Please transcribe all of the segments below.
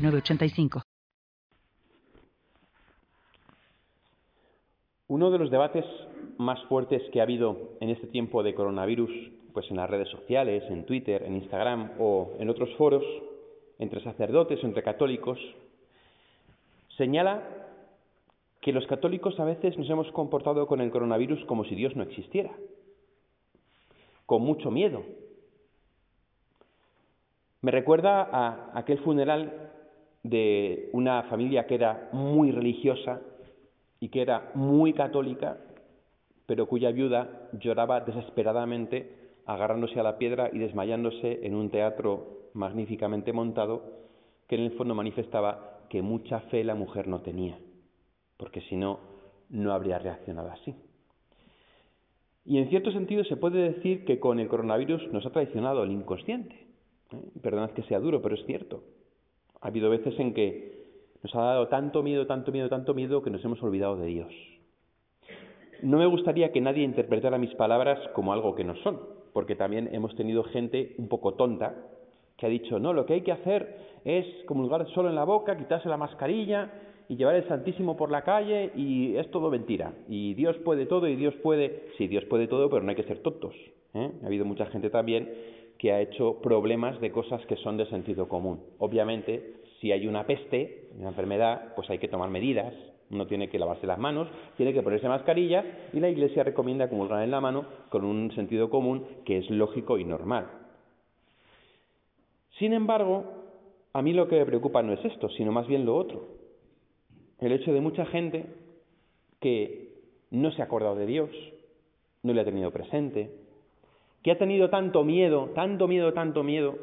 906985. Uno de los debates más fuertes que ha habido en este tiempo de coronavirus, pues en las redes sociales, en Twitter, en Instagram o en otros foros, entre sacerdotes entre católicos, señala que los católicos a veces nos hemos comportado con el coronavirus como si Dios no existiera, con mucho miedo. Me recuerda a aquel funeral de una familia que era muy religiosa y que era muy católica, pero cuya viuda lloraba desesperadamente agarrándose a la piedra y desmayándose en un teatro magníficamente montado que en el fondo manifestaba que mucha fe la mujer no tenía porque si no, no habría reaccionado así. Y en cierto sentido se puede decir que con el coronavirus nos ha traicionado el inconsciente. ¿eh? Perdonad que sea duro, pero es cierto. Ha habido veces en que nos ha dado tanto miedo, tanto miedo, tanto miedo que nos hemos olvidado de Dios. No me gustaría que nadie interpretara mis palabras como algo que no son, porque también hemos tenido gente un poco tonta que ha dicho, no, lo que hay que hacer es comulgar solo en la boca, quitarse la mascarilla y llevar el Santísimo por la calle y es todo mentira. Y Dios puede todo y Dios puede, sí, Dios puede todo, pero no hay que ser tontos. ¿eh? Ha habido mucha gente también que ha hecho problemas de cosas que son de sentido común. Obviamente, si hay una peste, una enfermedad, pues hay que tomar medidas. Uno tiene que lavarse las manos, tiene que ponerse mascarilla y la Iglesia recomienda comulgar en la mano con un sentido común que es lógico y normal. Sin embargo, a mí lo que me preocupa no es esto, sino más bien lo otro el hecho de mucha gente que no se ha acordado de Dios, no le ha tenido presente, que ha tenido tanto miedo, tanto miedo, tanto miedo,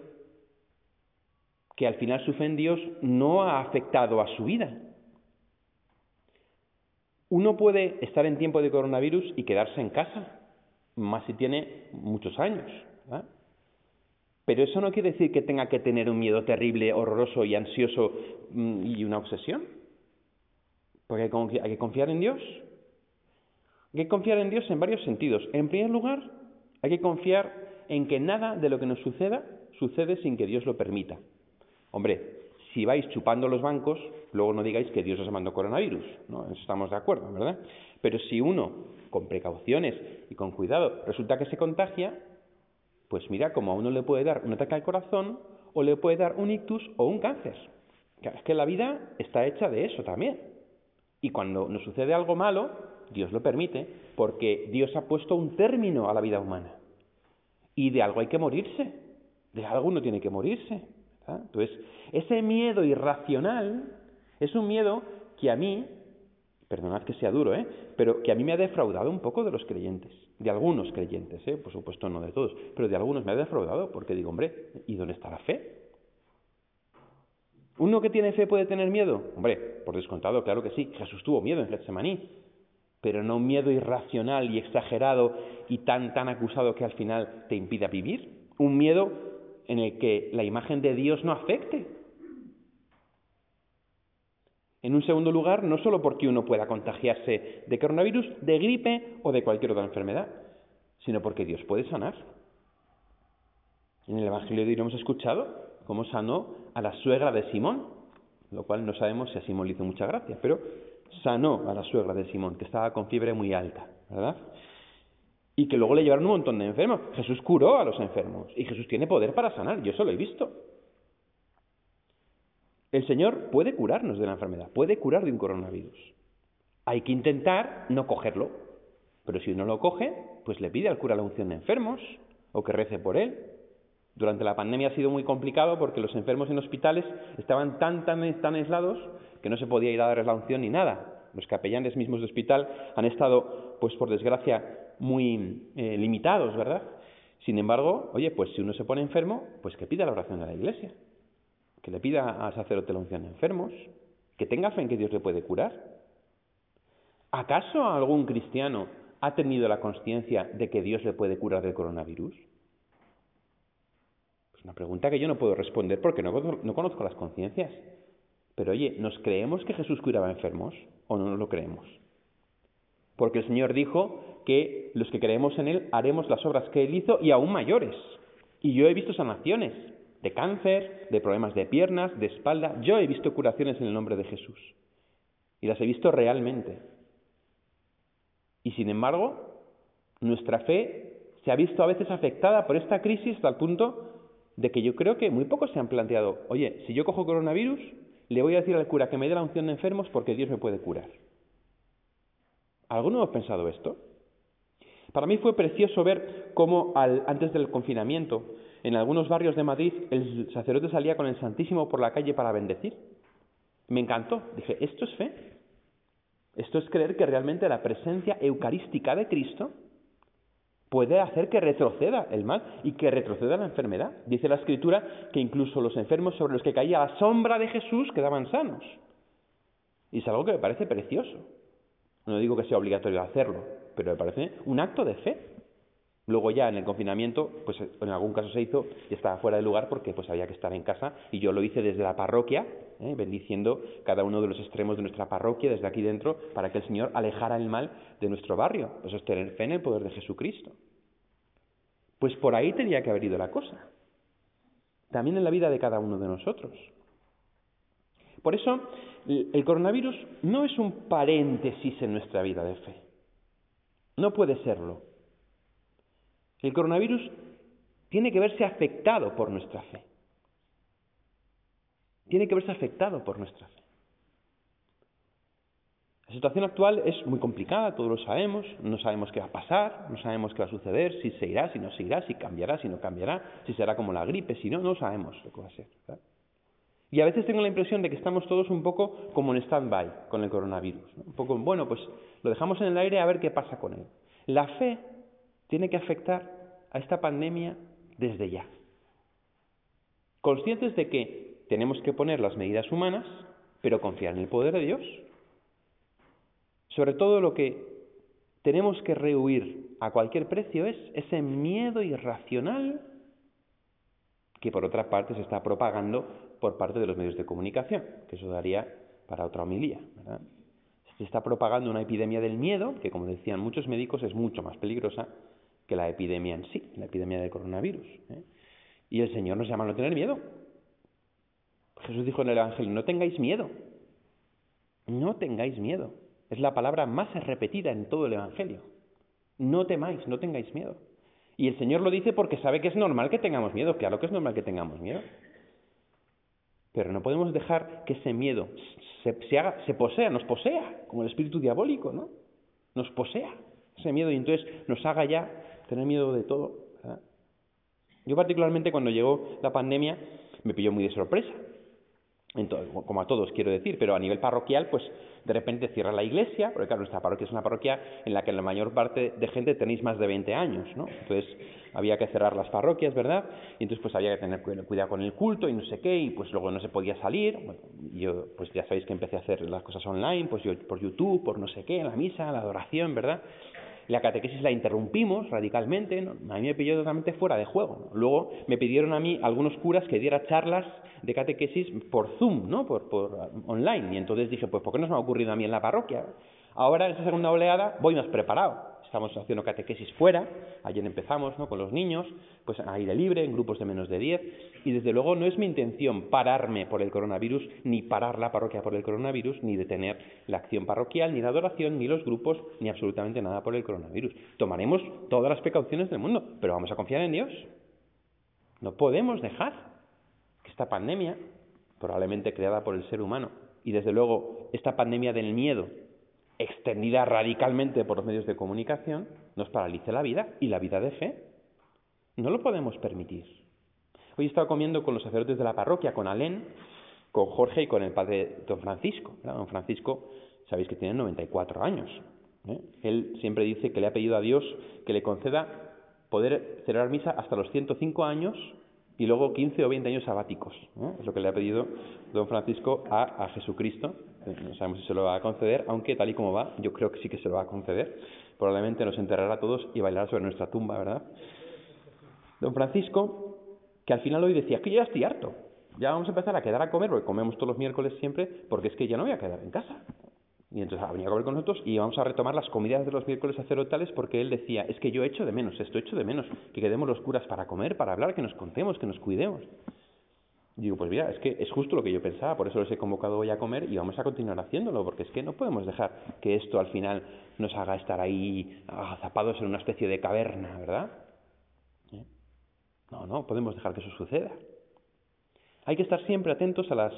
que al final su fe en Dios no ha afectado a su vida. Uno puede estar en tiempo de coronavirus y quedarse en casa, más si tiene muchos años. Pero eso no quiere decir que tenga que tener un miedo terrible, horroroso y ansioso mm, y una obsesión. Porque hay que confiar en Dios. Hay que confiar en Dios en varios sentidos. En primer lugar, hay que confiar en que nada de lo que nos suceda sucede sin que Dios lo permita. Hombre, si vais chupando los bancos, luego no digáis que Dios os mandó coronavirus, ¿no? Eso estamos de acuerdo, ¿verdad? Pero si uno, con precauciones y con cuidado, resulta que se contagia, pues mira, como a uno le puede dar un ataque al corazón, o le puede dar un ictus o un cáncer. Es que la vida está hecha de eso también. Y cuando nos sucede algo malo, Dios lo permite, porque Dios ha puesto un término a la vida humana. Y de algo hay que morirse, de algo uno tiene que morirse. Entonces, ese miedo irracional es un miedo que a mí, perdonad que sea duro, ¿eh? pero que a mí me ha defraudado un poco de los creyentes, de algunos creyentes, ¿eh? por supuesto no de todos, pero de algunos me ha defraudado, porque digo, hombre, ¿y dónde está la fe? ¿Uno que tiene fe puede tener miedo? Hombre, por descontado, claro que sí. Jesús tuvo miedo en Getsemaní, pero no un miedo irracional y exagerado y tan, tan acusado que al final te impida vivir. Un miedo en el que la imagen de Dios no afecte. En un segundo lugar, no solo porque uno pueda contagiarse de coronavirus, de gripe o de cualquier otra enfermedad, sino porque Dios puede sanar. En el Evangelio de hoy hemos escuchado, cómo sanó a la suegra de Simón, lo cual no sabemos si a Simón le hizo mucha gracia, pero sanó a la suegra de Simón, que estaba con fiebre muy alta, ¿verdad? Y que luego le llevaron un montón de enfermos. Jesús curó a los enfermos y Jesús tiene poder para sanar, yo eso lo he visto. El Señor puede curarnos de la enfermedad, puede curar de un coronavirus. Hay que intentar no cogerlo, pero si uno lo coge, pues le pide al cura la unción de enfermos o que rece por él durante la pandemia ha sido muy complicado porque los enfermos en hospitales estaban tan, tan, tan aislados que no se podía ir a darles la unción ni nada. Los capellanes mismos de hospital han estado, pues por desgracia, muy eh, limitados, ¿verdad? Sin embargo, oye, pues si uno se pone enfermo, pues que pida la oración de la Iglesia. que le pida al sacerdote la unción de enfermos, que tenga fe en que Dios le puede curar. ¿Acaso algún cristiano ha tenido la conciencia de que Dios le puede curar del coronavirus? Una pregunta que yo no puedo responder porque no, no conozco las conciencias. Pero oye, ¿nos creemos que Jesús curaba enfermos o no nos lo creemos? Porque el Señor dijo que los que creemos en Él haremos las obras que Él hizo y aún mayores. Y yo he visto sanaciones de cáncer, de problemas de piernas, de espalda. Yo he visto curaciones en el nombre de Jesús. Y las he visto realmente. Y sin embargo, nuestra fe se ha visto a veces afectada por esta crisis hasta el punto de que yo creo que muy pocos se han planteado, oye, si yo cojo coronavirus, le voy a decir al cura que me dé la unción de enfermos porque Dios me puede curar. ¿Alguno ha pensado esto? Para mí fue precioso ver cómo antes del confinamiento, en algunos barrios de Madrid, el sacerdote salía con el Santísimo por la calle para bendecir. Me encantó. Dije, ¿esto es fe? Esto es creer que realmente la presencia eucarística de Cristo puede hacer que retroceda el mal y que retroceda la enfermedad. Dice la Escritura que incluso los enfermos sobre los que caía la sombra de Jesús quedaban sanos. Y es algo que me parece precioso. No digo que sea obligatorio hacerlo, pero me parece un acto de fe. Luego ya en el confinamiento, pues en algún caso se hizo y estaba fuera de lugar porque pues había que estar en casa y yo lo hice desde la parroquia, ¿eh? bendiciendo cada uno de los extremos de nuestra parroquia desde aquí dentro para que el Señor alejara el mal de nuestro barrio. Eso es tener fe en el poder de Jesucristo. Pues por ahí tenía que haber ido la cosa. También en la vida de cada uno de nosotros. Por eso, el coronavirus no es un paréntesis en nuestra vida de fe. No puede serlo. El coronavirus tiene que verse afectado por nuestra fe. Tiene que verse afectado por nuestra fe. La situación actual es muy complicada, todos lo sabemos, no sabemos qué va a pasar, no sabemos qué va a suceder, si se irá, si no se irá, si cambiará, si no cambiará, si será como la gripe, si no, no sabemos lo que va a ser. Y a veces tengo la impresión de que estamos todos un poco como en stand-by con el coronavirus. Un poco, bueno, pues lo dejamos en el aire a ver qué pasa con él. La fe tiene que afectar a esta pandemia desde ya. Conscientes de que tenemos que poner las medidas humanas, pero confiar en el poder de Dios. Sobre todo lo que tenemos que rehuir a cualquier precio es ese miedo irracional que por otra parte se está propagando por parte de los medios de comunicación, que eso daría para otra homilía. Se está propagando una epidemia del miedo, que como decían muchos médicos es mucho más peligrosa que la epidemia en sí, la epidemia del coronavirus. ¿eh? Y el Señor nos llama a no tener miedo. Jesús dijo en el Evangelio, no tengáis miedo, no tengáis miedo. Es la palabra más repetida en todo el Evangelio. No temáis, no tengáis miedo. Y el Señor lo dice porque sabe que es normal que tengamos miedo, claro que es normal que tengamos miedo. Pero no podemos dejar que ese miedo se, se posea, nos posea, como el espíritu diabólico, ¿no? Nos posea ese miedo y entonces nos haga ya tener miedo de todo. Yo particularmente cuando llegó la pandemia me pilló muy de sorpresa, como a todos quiero decir, pero a nivel parroquial pues de repente cierra la iglesia, porque claro, nuestra parroquia es una parroquia en la que la mayor parte de gente tenéis más de 20 años, ¿no? Entonces había que cerrar las parroquias, ¿verdad? Y entonces pues había que tener cuidado con el culto y no sé qué, y pues luego no se podía salir. yo pues ya sabéis que empecé a hacer las cosas online, pues yo por YouTube, por no sé qué, la misa, la adoración, ¿verdad? La catequesis la interrumpimos radicalmente, a mí me pilló totalmente fuera de juego. Luego me pidieron a mí algunos curas que diera charlas de catequesis por Zoom, ¿no? Por, por online. Y entonces dije, pues ¿por qué no se me ha ocurrido a mí en la parroquia? Ahora, en esta segunda oleada, voy más preparado estamos haciendo catequesis fuera, ayer empezamos ¿no? con los niños, pues a aire libre, en grupos de menos de 10, y desde luego no es mi intención pararme por el coronavirus, ni parar la parroquia por el coronavirus, ni detener la acción parroquial, ni la adoración, ni los grupos, ni absolutamente nada por el coronavirus. Tomaremos todas las precauciones del mundo, pero vamos a confiar en Dios. No podemos dejar que esta pandemia, probablemente creada por el ser humano, y desde luego esta pandemia del miedo, extendida radicalmente por los medios de comunicación, nos paralice la vida y la vida de fe. No lo podemos permitir. Hoy he estado comiendo con los sacerdotes de la parroquia, con Alén, con Jorge y con el padre don Francisco. Don Francisco, sabéis que tiene 94 años. ¿eh? Él siempre dice que le ha pedido a Dios que le conceda poder celebrar misa hasta los 105 años Y luego 15 o 20 años sabáticos. ¿eh? Es lo que le ha pedido don Francisco a, a Jesucristo. No sabemos si se lo va a conceder, aunque tal y como va, yo creo que sí que se lo va a conceder. Probablemente nos enterrará a todos y bailará sobre nuestra tumba, ¿verdad? Don Francisco, que al final hoy decía, que ya estoy harto, ya vamos a empezar a quedar a comer, porque comemos todos los miércoles siempre, porque es que ya no voy a quedar en casa. Y entonces ha venido a comer con nosotros y vamos a retomar las comidas de los miércoles sacerdotales porque él decía, es que yo echo de menos, esto echo de menos, que quedemos los curas para comer, para hablar, que nos contemos, que nos cuidemos. Digo, pues mira, es que es justo lo que yo pensaba, por eso les he convocado hoy a comer y vamos a continuar haciéndolo, porque es que no podemos dejar que esto al final nos haga estar ahí agazapados en una especie de caverna, ¿verdad? ¿Eh? No, no, podemos dejar que eso suceda. Hay que estar siempre atentos a las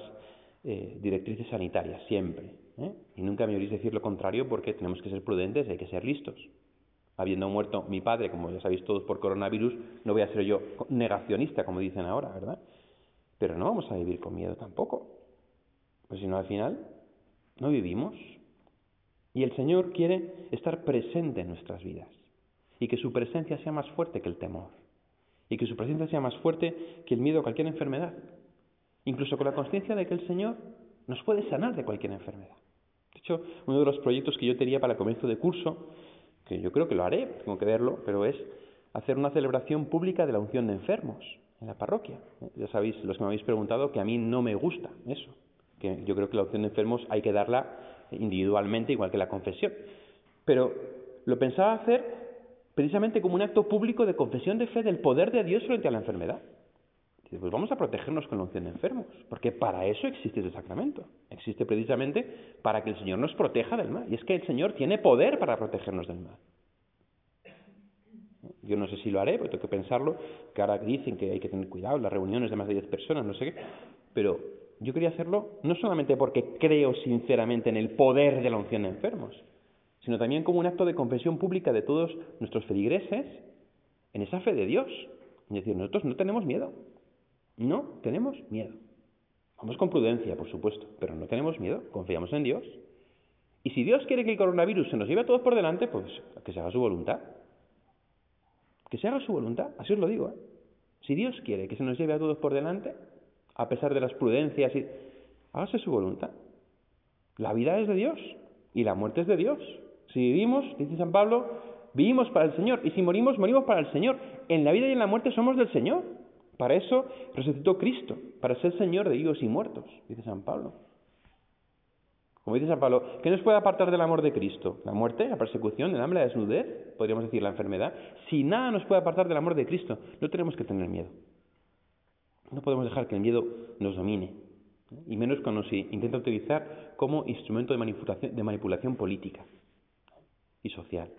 eh, directrices sanitarias, siempre. ¿eh? Y nunca me oís decir lo contrario porque tenemos que ser prudentes y hay que ser listos. Habiendo muerto mi padre, como ya sabéis todos, por coronavirus, no voy a ser yo negacionista, como dicen ahora, ¿verdad? Pero no vamos a vivir con miedo tampoco. Pues si no, al final, no vivimos. Y el Señor quiere estar presente en nuestras vidas. Y que su presencia sea más fuerte que el temor. Y que su presencia sea más fuerte que el miedo a cualquier enfermedad incluso con la conciencia de que el Señor nos puede sanar de cualquier enfermedad. De hecho, uno de los proyectos que yo tenía para el comienzo de curso, que yo creo que lo haré, tengo que verlo, pero es hacer una celebración pública de la unción de enfermos en la parroquia. Ya sabéis, los que me habéis preguntado, que a mí no me gusta eso, que yo creo que la unción de enfermos hay que darla individualmente, igual que la confesión. Pero lo pensaba hacer precisamente como un acto público de confesión de fe del poder de Dios frente a la enfermedad pues vamos a protegernos con la unción de enfermos, porque para eso existe ese sacramento. Existe precisamente para que el Señor nos proteja del mal. Y es que el Señor tiene poder para protegernos del mal. Yo no sé si lo haré, porque tengo que pensarlo, que ahora dicen que hay que tener cuidado las reuniones de más de 10 personas, no sé qué, pero yo quería hacerlo no solamente porque creo sinceramente en el poder de la unción de enfermos, sino también como un acto de confesión pública de todos nuestros feligreses en esa fe de Dios. Es decir, nosotros no tenemos miedo, no tenemos miedo. Vamos con prudencia, por supuesto, pero no tenemos miedo, confiamos en Dios. Y si Dios quiere que el coronavirus se nos lleve a todos por delante, pues que se haga su voluntad. Que se haga su voluntad, así os lo digo. ¿eh? Si Dios quiere que se nos lleve a todos por delante, a pesar de las prudencias, y... hágase su voluntad. La vida es de Dios y la muerte es de Dios. Si vivimos, dice San Pablo, vivimos para el Señor y si morimos, morimos para el Señor. En la vida y en la muerte somos del Señor. Para eso resucitó Cristo, para ser Señor de vivos y muertos, dice San Pablo. Como dice San Pablo, ¿qué nos puede apartar del amor de Cristo? La muerte, la persecución, el hambre, la desnudez, podríamos decir la enfermedad. Si nada nos puede apartar del amor de Cristo, no tenemos que tener miedo. No podemos dejar que el miedo nos domine, y menos cuando se intenta utilizar como instrumento de de manipulación política y social.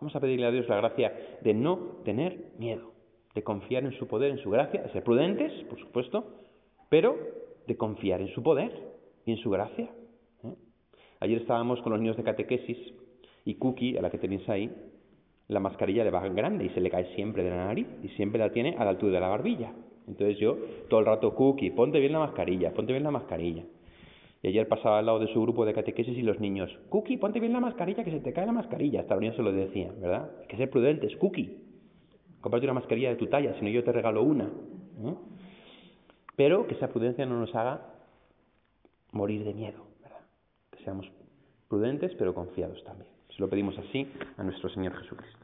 Vamos a pedirle a Dios la gracia de no tener miedo de confiar en su poder, en su gracia, de ser prudentes, por supuesto, pero de confiar en su poder y en su gracia. ¿eh? Ayer estábamos con los niños de catequesis y Cookie, a la que tenéis ahí, la mascarilla le va grande y se le cae siempre de la nariz y siempre la tiene a la altura de la barbilla. Entonces yo todo el rato, Cookie, ponte bien la mascarilla, ponte bien la mascarilla. Y ayer pasaba al lado de su grupo de catequesis y los niños, Cookie, ponte bien la mascarilla, que se te cae la mascarilla. Hasta niños se lo decían, ¿verdad? Hay que ser prudentes, Cookie. Comprate una mascarilla de tu talla, si no yo te regalo una. Pero que esa prudencia no nos haga morir de miedo, ¿verdad? Que seamos prudentes pero confiados también. Si lo pedimos así a nuestro Señor Jesucristo.